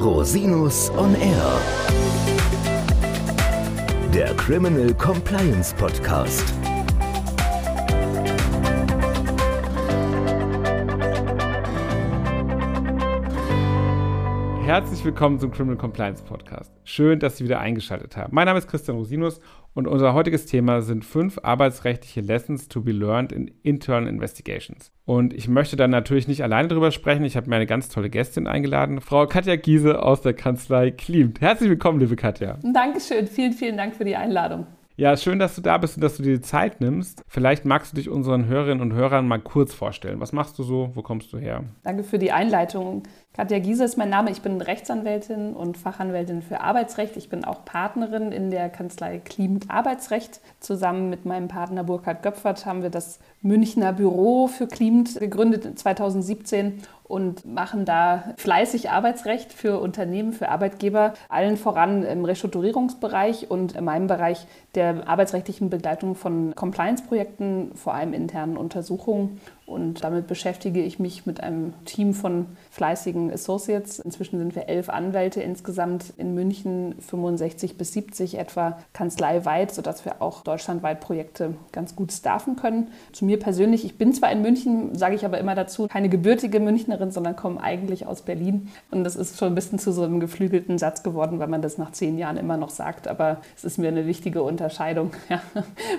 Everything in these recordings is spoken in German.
Rosinus on Air. Der Criminal Compliance Podcast. Herzlich willkommen zum Criminal Compliance Podcast. Schön, dass Sie wieder eingeschaltet haben. Mein Name ist Christian Rosinus und unser heutiges Thema sind fünf arbeitsrechtliche Lessons to be learned in internal investigations. Und ich möchte dann natürlich nicht alleine drüber sprechen. Ich habe mir eine ganz tolle Gästin eingeladen, Frau Katja Giese aus der Kanzlei Klimt. Herzlich willkommen, liebe Katja. Dankeschön. Vielen, vielen Dank für die Einladung. Ja, schön, dass du da bist und dass du dir die Zeit nimmst. Vielleicht magst du dich unseren Hörerinnen und Hörern mal kurz vorstellen. Was machst du so? Wo kommst du her? Danke für die Einleitung. Katja Giese ist mein Name. Ich bin Rechtsanwältin und Fachanwältin für Arbeitsrecht. Ich bin auch Partnerin in der Kanzlei Klimt Arbeitsrecht. Zusammen mit meinem Partner Burkhard Göpfert haben wir das Münchner Büro für Klimt gegründet 2017 und machen da fleißig Arbeitsrecht für Unternehmen, für Arbeitgeber, allen voran im Restrukturierungsbereich und in meinem Bereich der arbeitsrechtlichen Begleitung von Compliance-Projekten, vor allem internen Untersuchungen und damit beschäftige ich mich mit einem Team von fleißigen Associates. Inzwischen sind wir elf Anwälte insgesamt in München, 65 bis 70 etwa kanzleiweit, sodass wir auch deutschlandweit Projekte ganz gut staffen können. Zu mir persönlich, ich bin zwar in München, sage ich aber immer dazu, keine gebürtige Münchnerin, sondern komme eigentlich aus Berlin. Und das ist schon ein bisschen zu so einem geflügelten Satz geworden, weil man das nach zehn Jahren immer noch sagt. Aber es ist mir eine wichtige Unterscheidung, ja.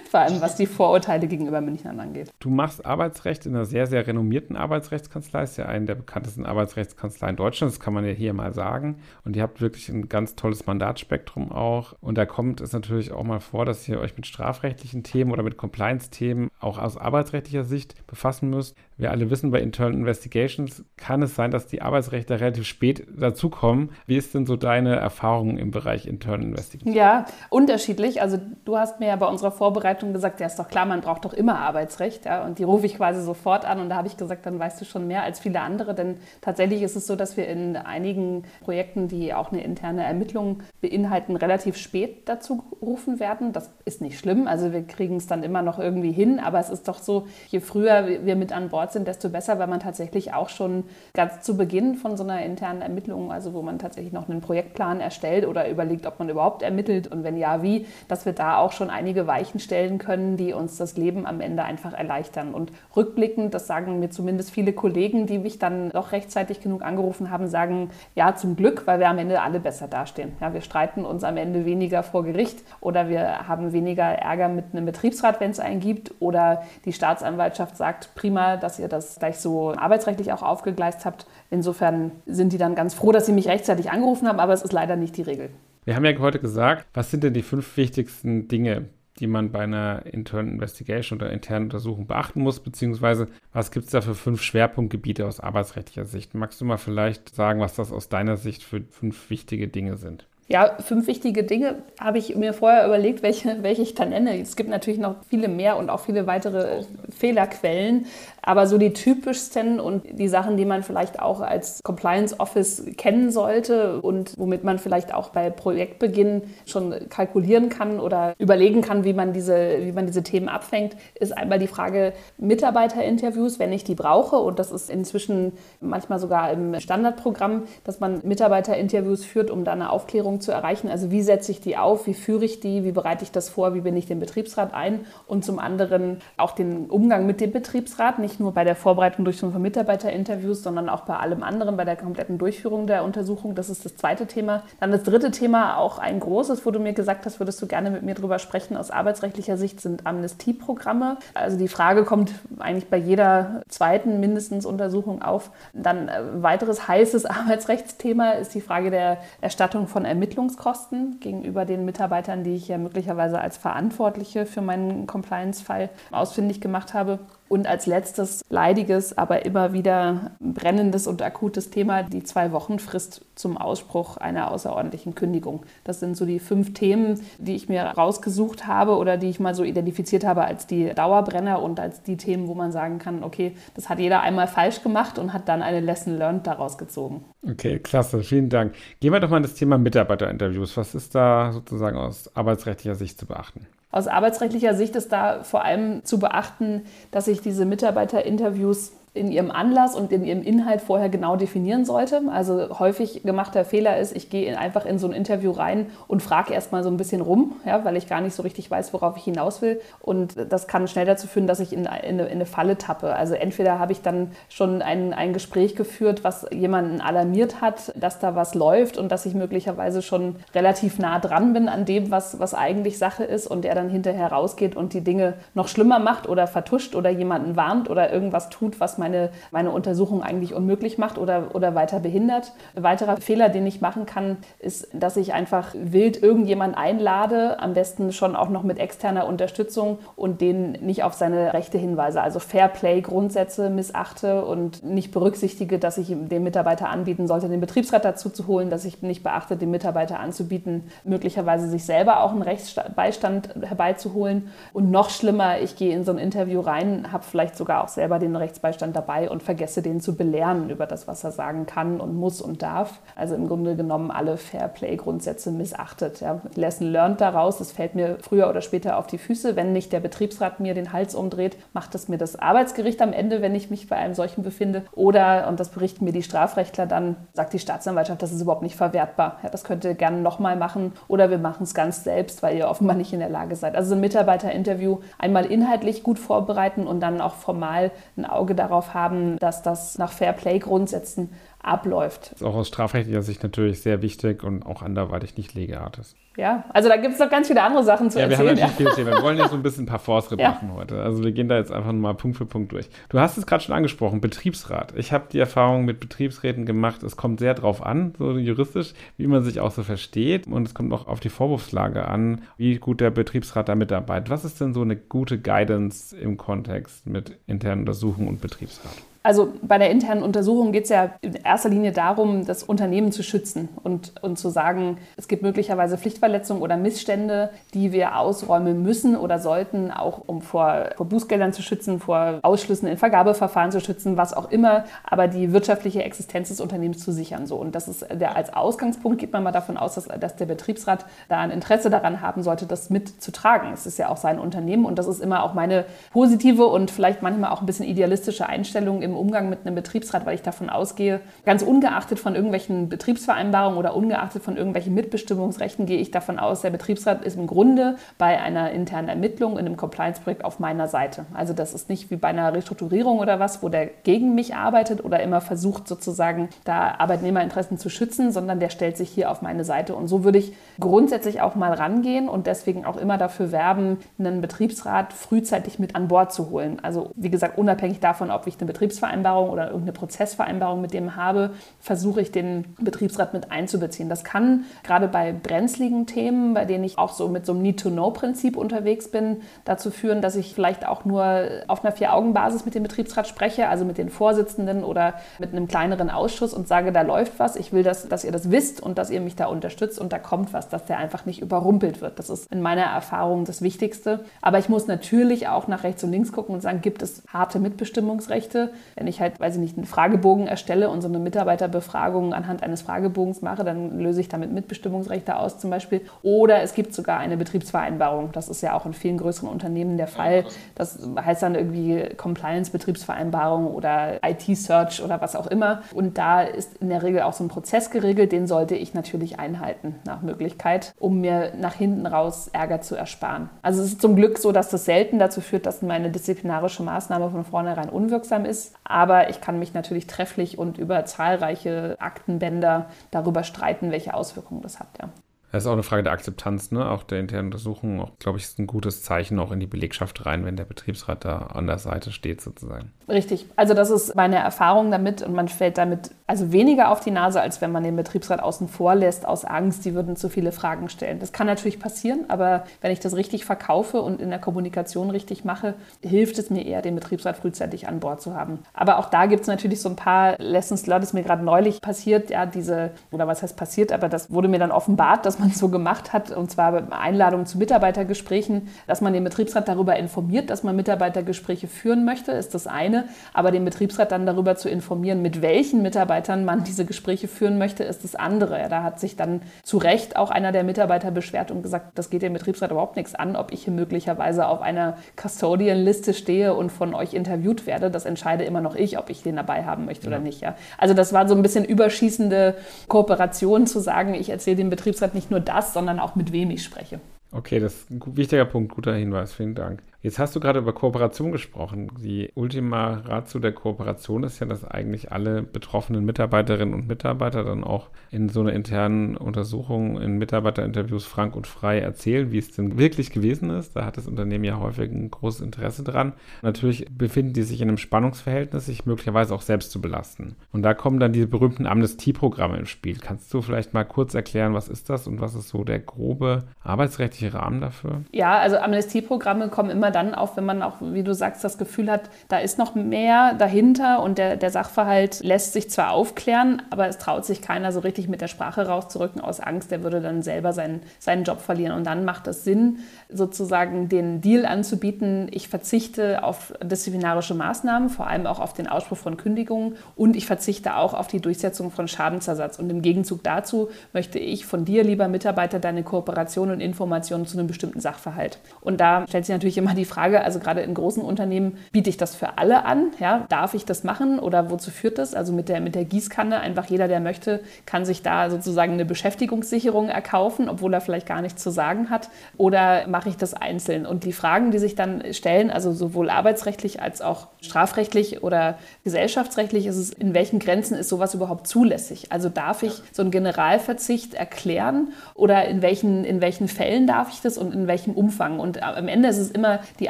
vor allem was die Vorurteile gegenüber Münchnern angeht. Du machst Arbeitsrecht in der einer sehr, sehr renommierten Arbeitsrechtskanzlei, ist ja eine der bekanntesten Arbeitsrechtskanzleien Deutschlands, das kann man ja hier mal sagen. Und ihr habt wirklich ein ganz tolles Mandatsspektrum auch. Und da kommt es natürlich auch mal vor, dass ihr euch mit strafrechtlichen Themen oder mit Compliance-Themen auch aus arbeitsrechtlicher Sicht befassen müsst. Wir alle wissen, bei Internal Investigations kann es sein, dass die Arbeitsrechte relativ spät dazukommen. Wie ist denn so deine Erfahrung im Bereich Internal Investigations? Ja, unterschiedlich. Also du hast mir ja bei unserer Vorbereitung gesagt, ja ist doch klar, man braucht doch immer Arbeitsrecht. Ja? Und die rufe ich quasi sofort an und da habe ich gesagt, dann weißt du schon mehr als viele andere. Denn tatsächlich ist es so, dass wir in einigen Projekten, die auch eine interne Ermittlung beinhalten, relativ spät dazu gerufen werden. Das ist nicht schlimm. Also wir kriegen es dann immer noch irgendwie hin. Aber es ist doch so, je früher wir mit an Bord sind, desto besser, weil man tatsächlich auch schon ganz zu Beginn von so einer internen Ermittlung, also wo man tatsächlich noch einen Projektplan erstellt oder überlegt, ob man überhaupt ermittelt und wenn ja, wie, dass wir da auch schon einige Weichen stellen können, die uns das Leben am Ende einfach erleichtern. Und rückblickend, das sagen mir zumindest viele Kollegen, die mich dann doch rechtzeitig genug angerufen haben, sagen, ja, zum Glück, weil wir am Ende alle besser dastehen. Ja, wir streiten uns am Ende weniger vor Gericht oder wir haben weniger Ärger mit einem Betriebsrat, wenn es einen gibt oder die Staatsanwaltschaft sagt, prima, dass ihr das gleich so arbeitsrechtlich auch aufgegleist habt. Insofern sind die dann ganz froh, dass sie mich rechtzeitig angerufen haben, aber es ist leider nicht die Regel. Wir haben ja heute gesagt, was sind denn die fünf wichtigsten Dinge, die man bei einer internen Investigation oder internen Untersuchung beachten muss, beziehungsweise was gibt es da für fünf Schwerpunktgebiete aus arbeitsrechtlicher Sicht? Magst du mal vielleicht sagen, was das aus deiner Sicht für fünf wichtige Dinge sind? Ja, fünf wichtige Dinge habe ich mir vorher überlegt, welche, welche ich dann nenne. Es gibt natürlich noch viele mehr und auch viele weitere Fehlerquellen. Aber so die typischsten und die Sachen, die man vielleicht auch als Compliance Office kennen sollte und womit man vielleicht auch bei Projektbeginn schon kalkulieren kann oder überlegen kann, wie man diese, wie man diese Themen abfängt, ist einmal die Frage Mitarbeiterinterviews, wenn ich die brauche. Und das ist inzwischen manchmal sogar im Standardprogramm, dass man Mitarbeiterinterviews führt, um da eine Aufklärung zu erreichen. Also wie setze ich die auf, wie führe ich die, wie bereite ich das vor, wie bin ich den Betriebsrat ein und zum anderen auch den Umgang mit dem Betriebsrat, nicht nur bei der Vorbereitung durch von Mitarbeiterinterviews, sondern auch bei allem anderen, bei der kompletten Durchführung der Untersuchung. Das ist das zweite Thema. Dann das dritte Thema, auch ein großes, wo du mir gesagt hast, würdest du gerne mit mir drüber sprechen, aus arbeitsrechtlicher Sicht sind Amnestieprogramme. Also die Frage kommt eigentlich bei jeder zweiten mindestens Untersuchung auf. Dann äh, weiteres heißes Arbeitsrechtsthema ist die Frage der Erstattung von Ermittlungskosten gegenüber den Mitarbeitern, die ich ja möglicherweise als Verantwortliche für meinen Compliance-Fall ausfindig gemacht habe. Und als letztes leidiges, aber immer wieder brennendes und akutes Thema die zwei Wochen Frist zum Ausspruch einer außerordentlichen Kündigung. Das sind so die fünf Themen, die ich mir rausgesucht habe oder die ich mal so identifiziert habe als die Dauerbrenner und als die Themen, wo man sagen kann, okay, das hat jeder einmal falsch gemacht und hat dann eine Lesson learned daraus gezogen. Okay, klasse, vielen Dank. Gehen wir doch mal in das Thema Mitarbeiterinterviews. Was ist da sozusagen aus arbeitsrechtlicher Sicht zu beachten? Aus arbeitsrechtlicher Sicht ist da vor allem zu beachten, dass sich diese Mitarbeiterinterviews in ihrem Anlass und in ihrem Inhalt vorher genau definieren sollte. Also häufig gemachter Fehler ist, ich gehe einfach in so ein Interview rein und frage erstmal so ein bisschen rum, ja, weil ich gar nicht so richtig weiß, worauf ich hinaus will. Und das kann schnell dazu führen, dass ich in eine, in eine Falle tappe. Also entweder habe ich dann schon ein, ein Gespräch geführt, was jemanden alarmiert hat, dass da was läuft und dass ich möglicherweise schon relativ nah dran bin an dem, was, was eigentlich Sache ist und der dann hinterher rausgeht und die Dinge noch schlimmer macht oder vertuscht oder jemanden warnt oder irgendwas tut, was meine, meine Untersuchung eigentlich unmöglich macht oder, oder weiter behindert. Ein weiterer Fehler, den ich machen kann, ist, dass ich einfach wild irgendjemanden einlade, am besten schon auch noch mit externer Unterstützung und den nicht auf seine Rechte hinweise. Also Fairplay-Grundsätze missachte und nicht berücksichtige, dass ich dem Mitarbeiter anbieten sollte, den Betriebsrat dazu zu holen, dass ich nicht beachte, dem Mitarbeiter anzubieten, möglicherweise sich selber auch einen Rechtsbeistand herbeizuholen. Und noch schlimmer, ich gehe in so ein Interview rein, habe vielleicht sogar auch selber den Rechtsbeistand dabei und vergesse den zu belehren über das, was er sagen kann und muss und darf. Also im Grunde genommen alle Fairplay-Grundsätze missachtet. Ja. Lesson learned daraus, es fällt mir früher oder später auf die Füße. Wenn nicht der Betriebsrat mir den Hals umdreht, macht es mir das Arbeitsgericht am Ende, wenn ich mich bei einem solchen befinde. Oder, und das berichten mir die Strafrechtler dann, sagt die Staatsanwaltschaft, das ist überhaupt nicht verwertbar. Ja, das könnt ihr gerne nochmal machen oder wir machen es ganz selbst, weil ihr offenbar nicht in der Lage seid. Also ein Mitarbeiterinterview einmal inhaltlich gut vorbereiten und dann auch formal ein Auge darauf haben, dass das nach Fairplay-Grundsätzen abläuft. Das ist auch aus strafrechtlicher Sicht natürlich sehr wichtig und auch anderweitig nicht legeart ist. Ja, also da gibt es noch ganz viele andere Sachen zu ja, erzählen. Wir haben ja. viel. Wir wollen ja so ein bisschen ein paar Fortschritt ja. machen heute. Also wir gehen da jetzt einfach mal Punkt für Punkt durch. Du hast es gerade schon angesprochen, Betriebsrat. Ich habe die Erfahrung mit Betriebsräten gemacht, es kommt sehr drauf an, so juristisch, wie man sich auch so versteht. Und es kommt auch auf die Vorwurfslage an, wie gut der Betriebsrat da mitarbeitet. Was ist denn so eine gute Guidance im Kontext mit internen Untersuchungen und Betriebsrat? Also bei der internen Untersuchung geht es ja in erster Linie darum, das Unternehmen zu schützen und, und zu sagen, es gibt möglicherweise Pflichtverletzungen oder Missstände, die wir ausräumen müssen oder sollten, auch um vor, vor Bußgeldern zu schützen, vor Ausschlüssen in Vergabeverfahren zu schützen, was auch immer, aber die wirtschaftliche Existenz des Unternehmens zu sichern. So. Und das ist der, als Ausgangspunkt geht man mal davon aus, dass, dass der Betriebsrat da ein Interesse daran haben sollte, das mitzutragen. Es ist ja auch sein Unternehmen und das ist immer auch meine positive und vielleicht manchmal auch ein bisschen idealistische Einstellung im im Umgang mit einem Betriebsrat, weil ich davon ausgehe, ganz ungeachtet von irgendwelchen Betriebsvereinbarungen oder ungeachtet von irgendwelchen Mitbestimmungsrechten, gehe ich davon aus, der Betriebsrat ist im Grunde bei einer internen Ermittlung in einem Compliance-Projekt auf meiner Seite. Also das ist nicht wie bei einer Restrukturierung oder was, wo der gegen mich arbeitet oder immer versucht sozusagen da Arbeitnehmerinteressen zu schützen, sondern der stellt sich hier auf meine Seite. Und so würde ich grundsätzlich auch mal rangehen und deswegen auch immer dafür werben, einen Betriebsrat frühzeitig mit an Bord zu holen. Also wie gesagt, unabhängig davon, ob ich eine Betriebsrat Betriebsvereinbarung oder irgendeine Prozessvereinbarung mit dem habe, versuche ich den Betriebsrat mit einzubeziehen. Das kann gerade bei brenzligen Themen, bei denen ich auch so mit so einem Need-to-Know-Prinzip unterwegs bin, dazu führen, dass ich vielleicht auch nur auf einer Vier-Augen-Basis mit dem Betriebsrat spreche, also mit den Vorsitzenden oder mit einem kleineren Ausschuss und sage, da läuft was, ich will, dass, dass ihr das wisst und dass ihr mich da unterstützt und da kommt was, dass der einfach nicht überrumpelt wird. Das ist in meiner Erfahrung das Wichtigste. Aber ich muss natürlich auch nach rechts und links gucken und sagen, gibt es harte Mitbestimmungsrechte? Wenn ich halt, weiß ich nicht, einen Fragebogen erstelle und so eine Mitarbeiterbefragung anhand eines Fragebogens mache, dann löse ich damit Mitbestimmungsrechte aus zum Beispiel. Oder es gibt sogar eine Betriebsvereinbarung. Das ist ja auch in vielen größeren Unternehmen der Fall. Das heißt dann irgendwie Compliance-Betriebsvereinbarung oder IT-Search oder was auch immer. Und da ist in der Regel auch so ein Prozess geregelt, den sollte ich natürlich einhalten nach Möglichkeit, um mir nach hinten raus Ärger zu ersparen. Also es ist zum Glück so, dass das selten dazu führt, dass meine disziplinarische Maßnahme von vornherein unwirksam ist. Aber ich kann mich natürlich trefflich und über zahlreiche Aktenbänder darüber streiten, welche Auswirkungen das hat. Ja. Das ist auch eine Frage der Akzeptanz, ne? auch der internen Untersuchung. Auch, glaube ich, ist ein gutes Zeichen auch in die Belegschaft rein, wenn der Betriebsrat da an der Seite steht, sozusagen. Richtig. Also, das ist meine Erfahrung damit und man fällt damit also weniger auf die Nase, als wenn man den Betriebsrat außen vor lässt, aus Angst, die würden zu viele Fragen stellen. Das kann natürlich passieren, aber wenn ich das richtig verkaufe und in der Kommunikation richtig mache, hilft es mir eher, den Betriebsrat frühzeitig an Bord zu haben. Aber auch da gibt es natürlich so ein paar Lessons learned, das ist mir gerade neulich passiert, ja, diese, oder was heißt passiert, aber das wurde mir dann offenbart, dass man so gemacht hat, und zwar bei Einladung zu Mitarbeitergesprächen, dass man den Betriebsrat darüber informiert, dass man Mitarbeitergespräche führen möchte, ist das eine. Aber den Betriebsrat dann darüber zu informieren, mit welchen Mitarbeitern man diese Gespräche führen möchte, ist das andere. Da hat sich dann zu Recht auch einer der Mitarbeiter beschwert und gesagt, das geht dem Betriebsrat überhaupt nichts an, ob ich hier möglicherweise auf einer Custodian-Liste stehe und von euch interviewt werde. Das entscheide immer noch ich, ob ich den dabei haben möchte ja. oder nicht. Ja. Also das war so ein bisschen überschießende Kooperation zu sagen, ich erzähle dem Betriebsrat nicht nur das, sondern auch mit wem ich spreche. Okay, das ist ein wichtiger Punkt, guter Hinweis, vielen Dank. Jetzt hast du gerade über Kooperation gesprochen. Die Ultima Ratio der Kooperation ist ja, dass eigentlich alle betroffenen Mitarbeiterinnen und Mitarbeiter dann auch in so einer internen Untersuchung in Mitarbeiterinterviews frank und frei erzählen, wie es denn wirklich gewesen ist. Da hat das Unternehmen ja häufig ein großes Interesse dran. Natürlich befinden die sich in einem Spannungsverhältnis, sich möglicherweise auch selbst zu belasten. Und da kommen dann diese berühmten Amnestieprogramme ins Spiel. Kannst du vielleicht mal kurz erklären, was ist das und was ist so der grobe arbeitsrechtliche Rahmen dafür? Ja, also Amnestieprogramme kommen immer dann auf, wenn man auch, wie du sagst, das Gefühl hat, da ist noch mehr dahinter und der, der Sachverhalt lässt sich zwar aufklären, aber es traut sich keiner so richtig mit der Sprache rauszurücken aus Angst, der würde dann selber seinen, seinen Job verlieren. Und dann macht es Sinn, sozusagen den Deal anzubieten, ich verzichte auf disziplinarische Maßnahmen, vor allem auch auf den Ausspruch von Kündigungen und ich verzichte auch auf die Durchsetzung von Schadensersatz. Und im Gegenzug dazu möchte ich von dir, lieber Mitarbeiter, deine Kooperation und Informationen zu einem bestimmten Sachverhalt. Und da stellt sich natürlich immer die die Frage, also gerade in großen Unternehmen, biete ich das für alle an? Ja, darf ich das machen oder wozu führt das? Also mit der, mit der Gießkanne, einfach jeder, der möchte, kann sich da sozusagen eine Beschäftigungssicherung erkaufen, obwohl er vielleicht gar nichts zu sagen hat. Oder mache ich das einzeln? Und die Fragen, die sich dann stellen, also sowohl arbeitsrechtlich als auch strafrechtlich oder gesellschaftsrechtlich, ist es, in welchen Grenzen ist sowas überhaupt zulässig? Also darf ich so einen Generalverzicht erklären oder in welchen, in welchen Fällen darf ich das und in welchem Umfang? Und am Ende ist es immer die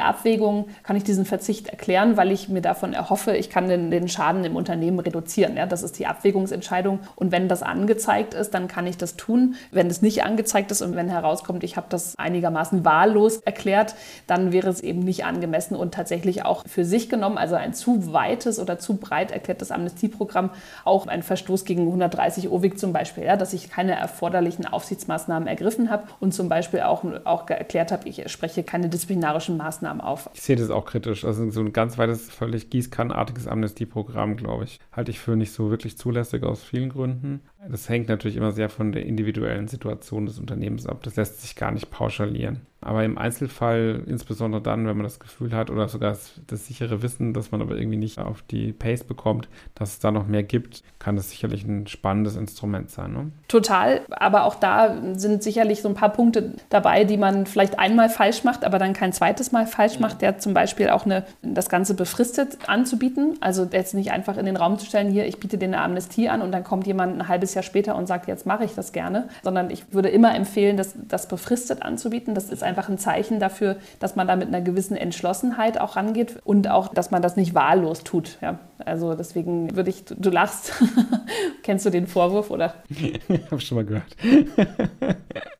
Abwägung, kann ich diesen Verzicht erklären, weil ich mir davon erhoffe, ich kann den, den Schaden im Unternehmen reduzieren. Ja, das ist die Abwägungsentscheidung. Und wenn das angezeigt ist, dann kann ich das tun. Wenn es nicht angezeigt ist und wenn herauskommt, ich habe das einigermaßen wahllos erklärt, dann wäre es eben nicht angemessen und tatsächlich auch für sich genommen, also ein zu weites oder zu breit erklärtes Amnestieprogramm, auch ein Verstoß gegen 130 OWIG zum Beispiel, ja, dass ich keine erforderlichen Aufsichtsmaßnahmen ergriffen habe und zum Beispiel auch, auch erklärt habe, ich spreche keine disziplinarischen Maßnahmen Maßnahmen auf. Ich sehe das auch kritisch. Also so ein ganz weites, völlig gießkannenartiges Amnestieprogramm, glaube ich, halte ich für nicht so wirklich zulässig aus vielen Gründen. Das hängt natürlich immer sehr von der individuellen Situation des Unternehmens ab. Das lässt sich gar nicht pauschalieren. Aber im Einzelfall, insbesondere dann, wenn man das Gefühl hat oder sogar das, das, sichere Wissen, dass man aber irgendwie nicht auf die Pace bekommt, dass es da noch mehr gibt, kann das sicherlich ein spannendes Instrument sein. Ne? Total, aber auch da sind sicherlich so ein paar Punkte dabei, die man vielleicht einmal falsch macht, aber dann kein zweites Mal falsch macht, der zum Beispiel auch eine, das Ganze befristet anzubieten. Also jetzt nicht einfach in den Raum zu stellen, hier, ich biete dir eine Amnestie an und dann kommt jemand ein halbes Jahr später und sagt, jetzt mache ich das gerne, sondern ich würde immer empfehlen, das, das befristet anzubieten. Das ist einfach ein Zeichen dafür, dass man da mit einer gewissen Entschlossenheit auch rangeht und auch, dass man das nicht wahllos tut. Ja. Also deswegen würde ich, du lachst. Kennst du den Vorwurf oder? Habe ich schon mal gehört.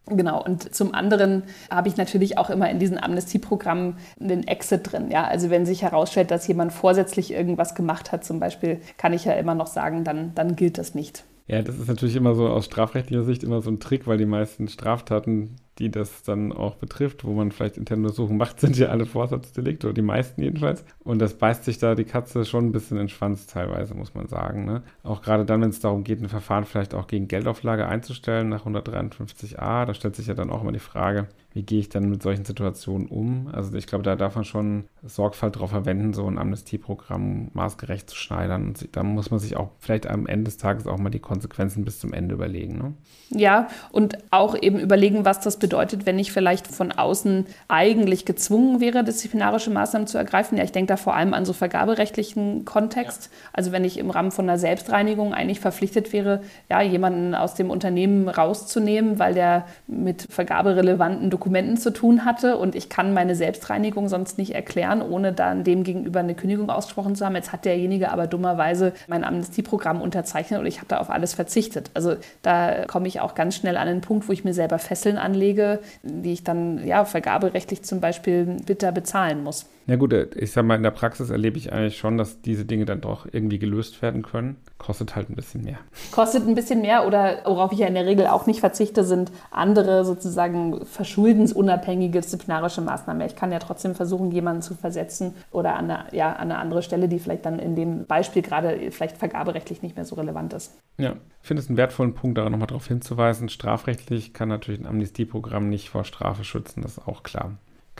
Genau, und zum anderen habe ich natürlich auch immer in diesen Amnestieprogrammen einen Exit drin. Ja? Also wenn sich herausstellt, dass jemand vorsätzlich irgendwas gemacht hat, zum Beispiel, kann ich ja immer noch sagen, dann, dann gilt das nicht. Ja, das ist natürlich immer so aus strafrechtlicher Sicht immer so ein Trick, weil die meisten Straftaten, die das dann auch betrifft, wo man vielleicht interne Untersuchungen macht, sind ja alle Vorsatzdelikte oder die meisten jedenfalls. Und das beißt sich da die Katze schon ein bisschen in den Schwanz teilweise, muss man sagen. Ne? Auch gerade dann, wenn es darum geht, ein Verfahren vielleicht auch gegen Geldauflage einzustellen nach 153a, da stellt sich ja dann auch immer die Frage, wie gehe ich dann mit solchen Situationen um? Also ich glaube, da darf man schon Sorgfalt darauf verwenden, so ein Amnestieprogramm maßgerecht zu schneidern. Und da muss man sich auch vielleicht am Ende des Tages auch mal die Konsequenzen bis zum Ende überlegen. Ne? Ja, und auch eben überlegen, was das bedeutet, wenn ich vielleicht von außen eigentlich gezwungen wäre, disziplinarische Maßnahmen zu ergreifen. Ja, ich denke da vor allem an so vergaberechtlichen Kontext. Ja. Also wenn ich im Rahmen von einer Selbstreinigung eigentlich verpflichtet wäre, ja, jemanden aus dem Unternehmen rauszunehmen, weil der mit vergaberelevanten Dokumenten Dokumenten zu tun hatte und ich kann meine Selbstreinigung sonst nicht erklären, ohne dann dem gegenüber eine Kündigung ausgesprochen zu haben. Jetzt hat derjenige aber dummerweise mein Amnestieprogramm unterzeichnet und ich habe da auf alles verzichtet. Also da komme ich auch ganz schnell an einen Punkt, wo ich mir selber Fesseln anlege, die ich dann ja vergaberechtlich zum Beispiel bitter bezahlen muss. Ja gut, äh, ich sag mal, in der Praxis erlebe ich eigentlich schon, dass diese Dinge dann doch irgendwie gelöst werden können. Kostet halt ein bisschen mehr. Kostet ein bisschen mehr oder worauf ich ja in der Regel auch nicht verzichte, sind andere sozusagen verschuldensunabhängige disziplinarische Maßnahmen. Ich kann ja trotzdem versuchen, jemanden zu versetzen oder an eine, ja, an eine andere Stelle, die vielleicht dann in dem Beispiel gerade vielleicht vergaberechtlich nicht mehr so relevant ist. Ja, ich finde es einen wertvollen Punkt, da nochmal darauf hinzuweisen. Strafrechtlich kann natürlich ein Amnestieprogramm nicht vor Strafe schützen, das ist auch klar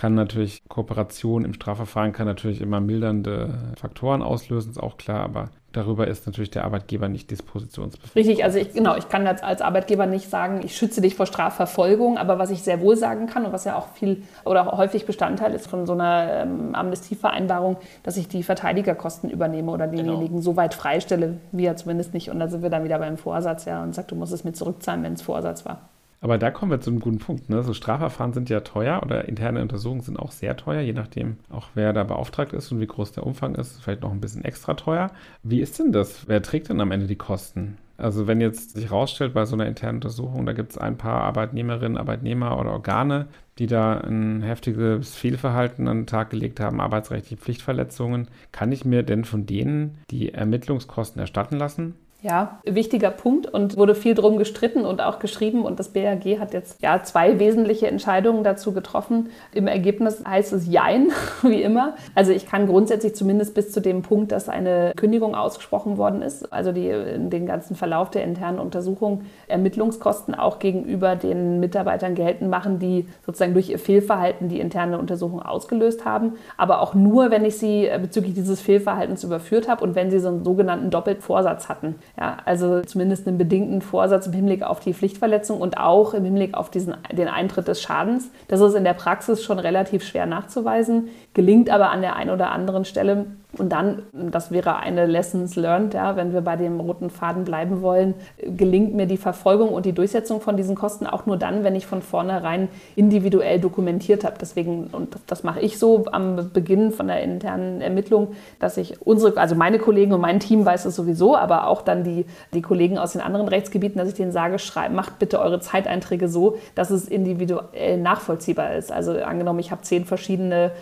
kann natürlich Kooperation im Strafverfahren kann natürlich immer mildernde Faktoren auslösen, ist auch klar, aber darüber ist natürlich der Arbeitgeber nicht dispositionsbefähigt. Richtig, also ich, genau, ich kann als, als Arbeitgeber nicht sagen, ich schütze dich vor Strafverfolgung, aber was ich sehr wohl sagen kann und was ja auch viel oder auch häufig Bestandteil ist von so einer ähm, Amnestievereinbarung, dass ich die Verteidigerkosten übernehme oder denjenigen genau. so weit freistelle, wie er zumindest nicht. Und da sind wir dann wieder beim Vorsatz, ja, und sagt, du musst es mir zurückzahlen, wenn es Vorsatz war. Aber da kommen wir zu einem guten Punkt. Ne? So Strafverfahren sind ja teuer oder interne Untersuchungen sind auch sehr teuer, je nachdem auch wer da beauftragt ist und wie groß der Umfang ist, vielleicht noch ein bisschen extra teuer. Wie ist denn das? Wer trägt denn am Ende die Kosten? Also wenn jetzt sich herausstellt bei so einer internen Untersuchung, da gibt es ein paar Arbeitnehmerinnen, Arbeitnehmer oder Organe, die da ein heftiges Fehlverhalten an den Tag gelegt haben, arbeitsrechtliche Pflichtverletzungen, kann ich mir denn von denen die Ermittlungskosten erstatten lassen? Ja, wichtiger Punkt und wurde viel drum gestritten und auch geschrieben. Und das BAG hat jetzt ja zwei wesentliche Entscheidungen dazu getroffen. Im Ergebnis heißt es Jein, wie immer. Also ich kann grundsätzlich zumindest bis zu dem Punkt, dass eine Kündigung ausgesprochen worden ist, also die, den ganzen Verlauf der internen Untersuchung, Ermittlungskosten auch gegenüber den Mitarbeitern geltend machen, die sozusagen durch ihr Fehlverhalten die interne Untersuchung ausgelöst haben. Aber auch nur, wenn ich sie bezüglich dieses Fehlverhaltens überführt habe und wenn sie so einen sogenannten Doppelvorsatz hatten. Ja, also zumindest einen bedingten Vorsatz im Hinblick auf die Pflichtverletzung und auch im Hinblick auf diesen, den Eintritt des Schadens. Das ist in der Praxis schon relativ schwer nachzuweisen, gelingt aber an der einen oder anderen Stelle und dann, das wäre eine Lessons learned, ja, wenn wir bei dem roten Faden bleiben wollen, gelingt mir die Verfolgung und die Durchsetzung von diesen Kosten auch nur dann, wenn ich von vornherein individuell dokumentiert habe. Deswegen, und das mache ich so am Beginn von der internen Ermittlung, dass ich unsere, also meine Kollegen und mein Team weiß es sowieso, aber auch dann die, die Kollegen aus den anderen Rechtsgebieten, dass ich denen sage, schreibt, macht bitte eure Zeiteinträge so, dass es individuell nachvollziehbar ist. Also angenommen, ich habe zehn verschiedene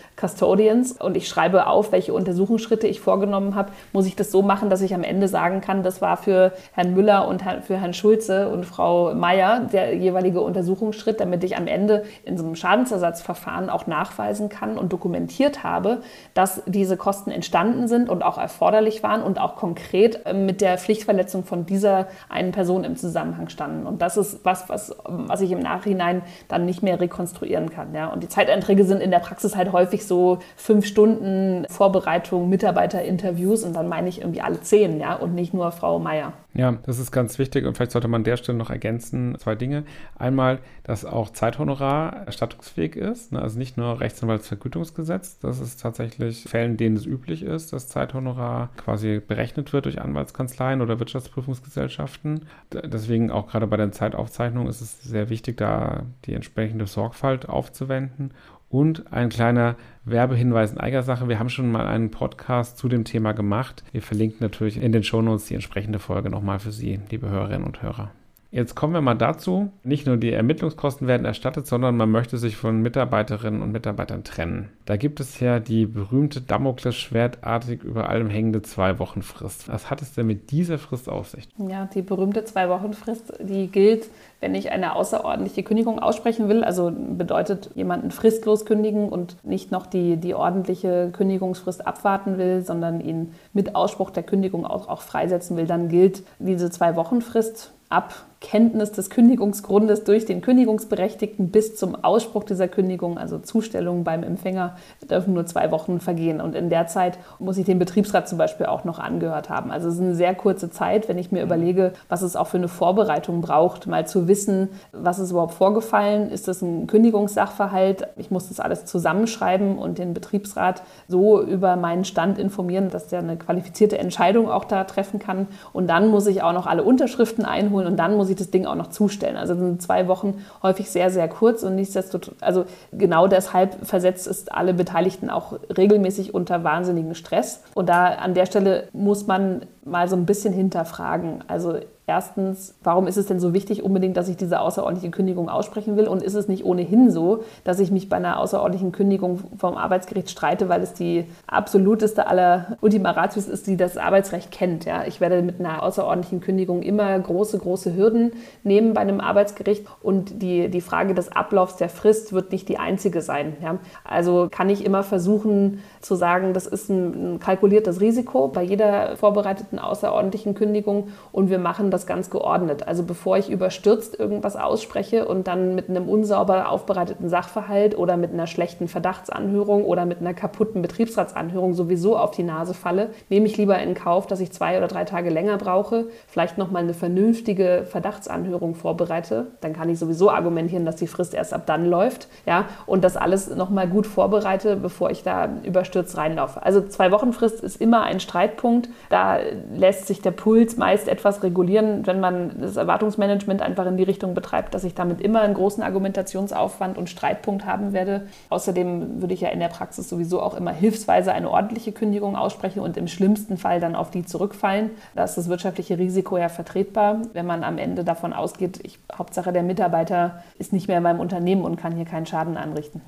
Custodians und ich schreibe auf, welche Untersuchungen Schritte ich vorgenommen habe, muss ich das so machen, dass ich am Ende sagen kann, das war für Herrn Müller und für Herrn Schulze und Frau Meier der jeweilige Untersuchungsschritt, damit ich am Ende in so einem Schadensersatzverfahren auch nachweisen kann und dokumentiert habe, dass diese Kosten entstanden sind und auch erforderlich waren und auch konkret äh, mit der Pflichtverletzung von dieser einen Person im Zusammenhang standen. Und das ist was, was, was ich im Nachhinein dann nicht mehr rekonstruieren kann. Ja. Und die Zeiteinträge sind in der Praxis halt häufig so fünf Stunden Vorbereitung Mitarbeiterinterviews und dann meine ich irgendwie alle zehn, ja, und nicht nur Frau Meier. Ja, das ist ganz wichtig und vielleicht sollte man an der Stelle noch ergänzen zwei Dinge. Einmal, dass auch Zeithonorar erstattungsfähig ist, ne? also nicht nur Rechtsanwaltsvergütungsgesetz. Das ist tatsächlich Fällen, denen es üblich ist, dass Zeithonorar quasi berechnet wird durch Anwaltskanzleien oder Wirtschaftsprüfungsgesellschaften. Deswegen auch gerade bei den Zeitaufzeichnungen ist es sehr wichtig, da die entsprechende Sorgfalt aufzuwenden. Und ein kleiner Werbehinweis in eigener Sache. Wir haben schon mal einen Podcast zu dem Thema gemacht. Wir verlinken natürlich in den Shownotes die entsprechende Folge nochmal für Sie, liebe Hörerinnen und Hörer. Jetzt kommen wir mal dazu, nicht nur die Ermittlungskosten werden erstattet, sondern man möchte sich von Mitarbeiterinnen und Mitarbeitern trennen. Da gibt es ja die berühmte Damoklesschwertartig über allem hängende Zwei-Wochen-Frist. Was hat es denn mit dieser Frist auf sich? Ja, die berühmte Zwei-Wochen-Frist, die gilt, wenn ich eine außerordentliche Kündigung aussprechen will. Also bedeutet jemanden fristlos kündigen und nicht noch die, die ordentliche Kündigungsfrist abwarten will, sondern ihn mit Ausspruch der Kündigung auch, auch freisetzen will, dann gilt diese Zwei-Wochen-Frist ab Kenntnis des Kündigungsgrundes durch den Kündigungsberechtigten bis zum Ausspruch dieser Kündigung, also Zustellung beim Empfänger, dürfen nur zwei Wochen vergehen. Und in der Zeit muss ich den Betriebsrat zum Beispiel auch noch angehört haben. Also es ist eine sehr kurze Zeit, wenn ich mir überlege, was es auch für eine Vorbereitung braucht, mal zu wissen, was ist überhaupt vorgefallen, ist das ein Kündigungssachverhalt, ich muss das alles zusammenschreiben und den Betriebsrat so über meinen Stand informieren, dass der eine qualifizierte Entscheidung auch da treffen kann. Und dann muss ich auch noch alle Unterschriften einholen und dann muss ich das Ding auch noch zustellen. Also sind zwei Wochen häufig sehr, sehr kurz und nichtsdestotrotz, also genau deshalb versetzt es alle Beteiligten auch regelmäßig unter wahnsinnigen Stress. Und da an der Stelle muss man mal so ein bisschen hinterfragen. Also Erstens, warum ist es denn so wichtig unbedingt, dass ich diese außerordentliche Kündigung aussprechen will? Und ist es nicht ohnehin so, dass ich mich bei einer außerordentlichen Kündigung vom Arbeitsgericht streite, weil es die absoluteste aller Ultima Ratios ist, die das Arbeitsrecht kennt? Ja? Ich werde mit einer außerordentlichen Kündigung immer große, große Hürden nehmen bei einem Arbeitsgericht. Und die, die Frage des Ablaufs der Frist wird nicht die einzige sein. Ja? Also kann ich immer versuchen zu sagen, das ist ein, ein kalkuliertes Risiko bei jeder vorbereiteten außerordentlichen Kündigung und wir machen das ganz geordnet. Also bevor ich überstürzt irgendwas ausspreche und dann mit einem unsauber aufbereiteten Sachverhalt oder mit einer schlechten Verdachtsanhörung oder mit einer kaputten Betriebsratsanhörung sowieso auf die Nase falle, nehme ich lieber in Kauf, dass ich zwei oder drei Tage länger brauche, vielleicht nochmal eine vernünftige Verdachtsanhörung vorbereite. Dann kann ich sowieso argumentieren, dass die Frist erst ab dann läuft. Ja, und das alles nochmal gut vorbereite, bevor ich da überstürzt reinlaufe. Also zwei Wochen Frist ist immer ein Streitpunkt. Da lässt sich der Puls meist etwas regulieren wenn man das Erwartungsmanagement einfach in die Richtung betreibt, dass ich damit immer einen großen Argumentationsaufwand und Streitpunkt haben werde. Außerdem würde ich ja in der Praxis sowieso auch immer hilfsweise eine ordentliche Kündigung aussprechen und im schlimmsten Fall dann auf die zurückfallen. Da ist das wirtschaftliche Risiko ja vertretbar, wenn man am Ende davon ausgeht, ich, Hauptsache der Mitarbeiter ist nicht mehr in meinem Unternehmen und kann hier keinen Schaden anrichten.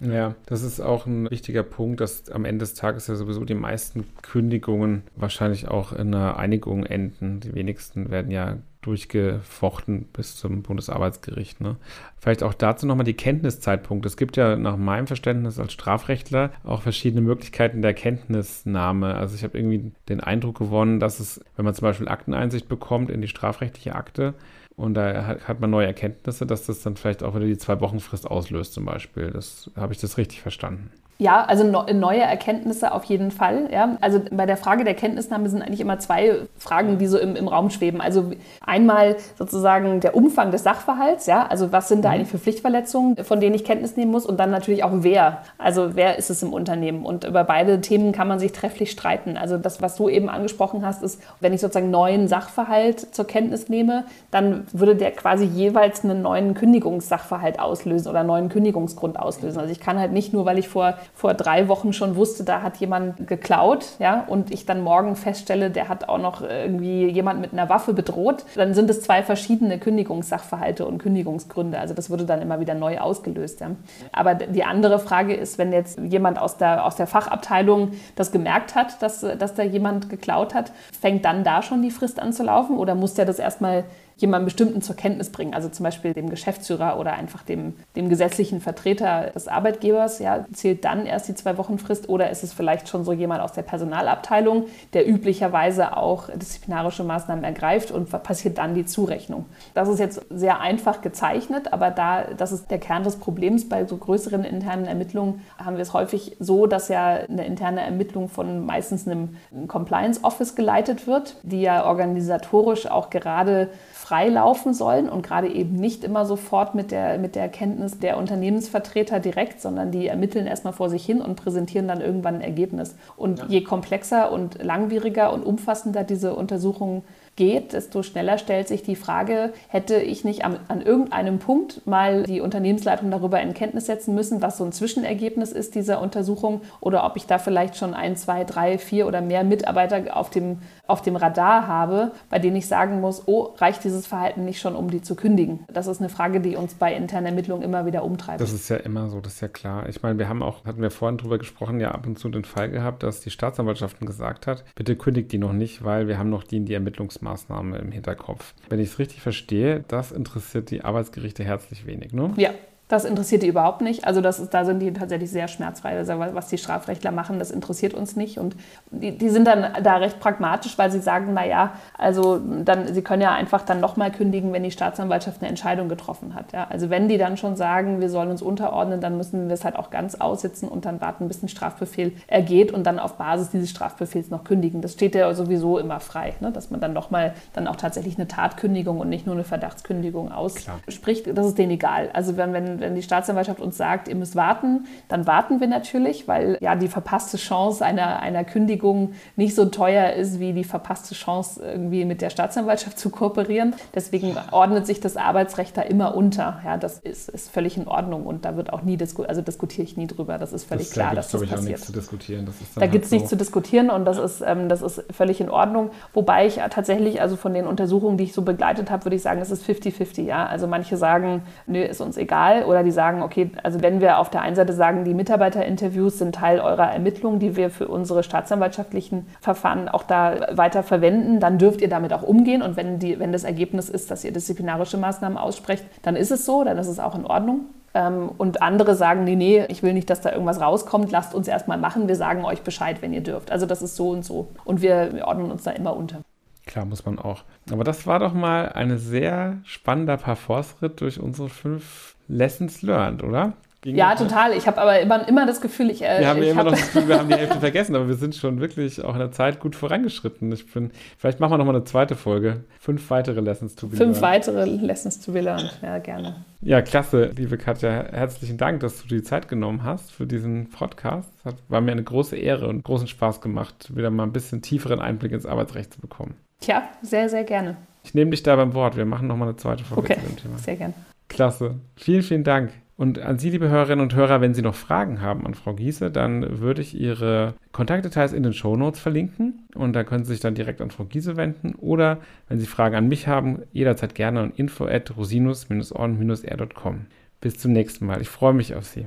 Ja, das ist auch ein wichtiger Punkt, dass am Ende des Tages ja sowieso die meisten Kündigungen wahrscheinlich auch in einer Einigung enden. Die wenigsten werden ja durchgefochten bis zum Bundesarbeitsgericht. Ne? Vielleicht auch dazu nochmal die Kenntniszeitpunkte. Es gibt ja nach meinem Verständnis als Strafrechtler auch verschiedene Möglichkeiten der Kenntnisnahme. Also ich habe irgendwie den Eindruck gewonnen, dass es, wenn man zum Beispiel Akteneinsicht bekommt in die strafrechtliche Akte, und da hat man neue Erkenntnisse, dass das dann vielleicht auch wieder die zwei Wochen Frist auslöst zum Beispiel. Das habe ich das richtig verstanden. Ja, also neue Erkenntnisse auf jeden Fall. Ja. Also bei der Frage der Kenntnisnahme sind eigentlich immer zwei Fragen, die so im, im Raum schweben. Also einmal sozusagen der Umfang des Sachverhalts, ja, also was sind da mhm. eigentlich für Pflichtverletzungen, von denen ich Kenntnis nehmen muss und dann natürlich auch wer. Also wer ist es im Unternehmen? Und über beide Themen kann man sich trefflich streiten. Also das, was du eben angesprochen hast, ist, wenn ich sozusagen neuen Sachverhalt zur Kenntnis nehme, dann würde der quasi jeweils einen neuen Kündigungssachverhalt auslösen oder einen neuen Kündigungsgrund auslösen. Also ich kann halt nicht nur, weil ich vor vor drei Wochen schon wusste, da hat jemand geklaut, ja, und ich dann morgen feststelle, der hat auch noch irgendwie jemand mit einer Waffe bedroht, dann sind es zwei verschiedene Kündigungssachverhalte und Kündigungsgründe. Also das würde dann immer wieder neu ausgelöst. Ja. Aber die andere Frage ist, wenn jetzt jemand aus der, aus der Fachabteilung das gemerkt hat, dass, dass da jemand geklaut hat, fängt dann da schon die Frist an zu laufen oder muss der das erstmal jemanden bestimmten zur Kenntnis bringen, also zum Beispiel dem Geschäftsführer oder einfach dem, dem gesetzlichen Vertreter des Arbeitgebers, ja, zählt dann erst die zwei Wochen Frist oder ist es vielleicht schon so jemand aus der Personalabteilung, der üblicherweise auch disziplinarische Maßnahmen ergreift und passiert dann die Zurechnung. Das ist jetzt sehr einfach gezeichnet, aber da, das ist der Kern des Problems. Bei so größeren internen Ermittlungen haben wir es häufig so, dass ja eine interne Ermittlung von meistens einem Compliance Office geleitet wird, die ja organisatorisch auch gerade frei laufen sollen und gerade eben nicht immer sofort mit der, mit der Erkenntnis der Unternehmensvertreter direkt, sondern die ermitteln erstmal vor sich hin und präsentieren dann irgendwann ein Ergebnis. Und ja. je komplexer und langwieriger und umfassender diese Untersuchungen geht, desto schneller stellt sich die Frage, hätte ich nicht an, an, irgendeinem Punkt mal die Unternehmensleitung darüber in Kenntnis setzen müssen, was so ein Zwischenergebnis ist dieser Untersuchung oder ob ich da vielleicht schon ein, zwei, drei, vier oder mehr Mitarbeiter auf dem, auf dem Radar habe, bei denen ich sagen muss, oh, reicht dieses Verhalten nicht schon, um die zu kündigen? Das ist eine Frage, die uns bei internen Ermittlungen immer wieder umtreibt. Das ist ja immer so, das ist ja klar. Ich meine, wir haben auch, hatten wir vorhin drüber gesprochen, ja ab und zu den Fall gehabt, dass die Staatsanwaltschaften gesagt hat, bitte kündigt die noch nicht, weil wir haben noch die in die Ermittlungs Maßnahme im Hinterkopf. Wenn ich es richtig verstehe, das interessiert die Arbeitsgerichte herzlich wenig, ne? Ja, das interessiert die überhaupt nicht. Also das ist, da sind die tatsächlich sehr schmerzfrei. Also was die Strafrechtler machen, das interessiert uns nicht. Und die, die sind dann da recht pragmatisch, weil sie sagen, naja, also dann, sie können ja einfach dann nochmal kündigen, wenn die Staatsanwaltschaft eine Entscheidung getroffen hat. Ja? Also wenn die dann schon sagen, wir sollen uns unterordnen, dann müssen wir es halt auch ganz aussitzen und dann warten, bis ein Strafbefehl ergeht und dann auf Basis dieses Strafbefehls noch kündigen. Das steht ja sowieso immer frei, ne? dass man dann nochmal dann auch tatsächlich eine Tatkündigung und nicht nur eine Verdachtskündigung ausspricht. Das ist denen egal. Also wenn, wenn wenn, wenn die Staatsanwaltschaft uns sagt, ihr müsst warten, dann warten wir natürlich, weil ja die verpasste Chance einer, einer Kündigung nicht so teuer ist, wie die verpasste Chance, irgendwie mit der Staatsanwaltschaft zu kooperieren. Deswegen ordnet sich das Arbeitsrecht da immer unter. Ja, das ist, ist völlig in Ordnung und da wird auch nie diskutiert, also diskutiere ich nie drüber. Das ist völlig das, klar, da dass das ich, passiert. nichts zu diskutieren. da halt gibt es so. nichts zu diskutieren und das ist, ähm, das ist völlig in Ordnung. Wobei ich tatsächlich, also von den Untersuchungen, die ich so begleitet habe, würde ich sagen, es ist 50-50. Ja? Also manche sagen, nö, ist uns egal. Oder die sagen, okay, also wenn wir auf der einen Seite sagen, die Mitarbeiterinterviews sind Teil eurer Ermittlungen, die wir für unsere staatsanwaltschaftlichen Verfahren auch da weiter verwenden, dann dürft ihr damit auch umgehen. Und wenn, die, wenn das Ergebnis ist, dass ihr disziplinarische Maßnahmen aussprecht, dann ist es so, dann ist es auch in Ordnung. Ähm, und andere sagen, nee, nee, ich will nicht, dass da irgendwas rauskommt, lasst uns erstmal machen, wir sagen euch Bescheid, wenn ihr dürft. Also das ist so und so. Und wir, ordnen uns da immer unter. Klar, muss man auch. Aber das war doch mal ein sehr spannender Parforce-Ritt durch unsere fünf Lessons learned, oder? ja, total. Ich habe aber immer, immer das Gefühl, ich. Äh, wir haben ja immer noch das Gefühl, wir haben die Hälfte vergessen, aber wir sind schon wirklich auch in der Zeit gut vorangeschritten. Ich bin, vielleicht machen wir noch mal eine zweite Folge. Fünf weitere Lessons to be Fünf learned. weitere Lessons to be learned, ja, gerne. Ja, klasse, liebe Katja. Herzlichen Dank, dass du die Zeit genommen hast für diesen Podcast. Das war mir eine große Ehre und großen Spaß gemacht, wieder mal ein bisschen tieferen Einblick ins Arbeitsrecht zu bekommen. Tja, sehr, sehr gerne. Ich nehme dich da beim Wort. Wir machen noch mal eine zweite Folge okay, zu dem Thema. Sehr gerne. Klasse. Vielen, vielen Dank. Und an Sie, liebe Hörerinnen und Hörer, wenn Sie noch Fragen haben an Frau Giese, dann würde ich Ihre Kontaktdetails in den Show Notes verlinken und da können Sie sich dann direkt an Frau Giese wenden oder wenn Sie Fragen an mich haben, jederzeit gerne an info at rosinus-on-r.com. Bis zum nächsten Mal. Ich freue mich auf Sie.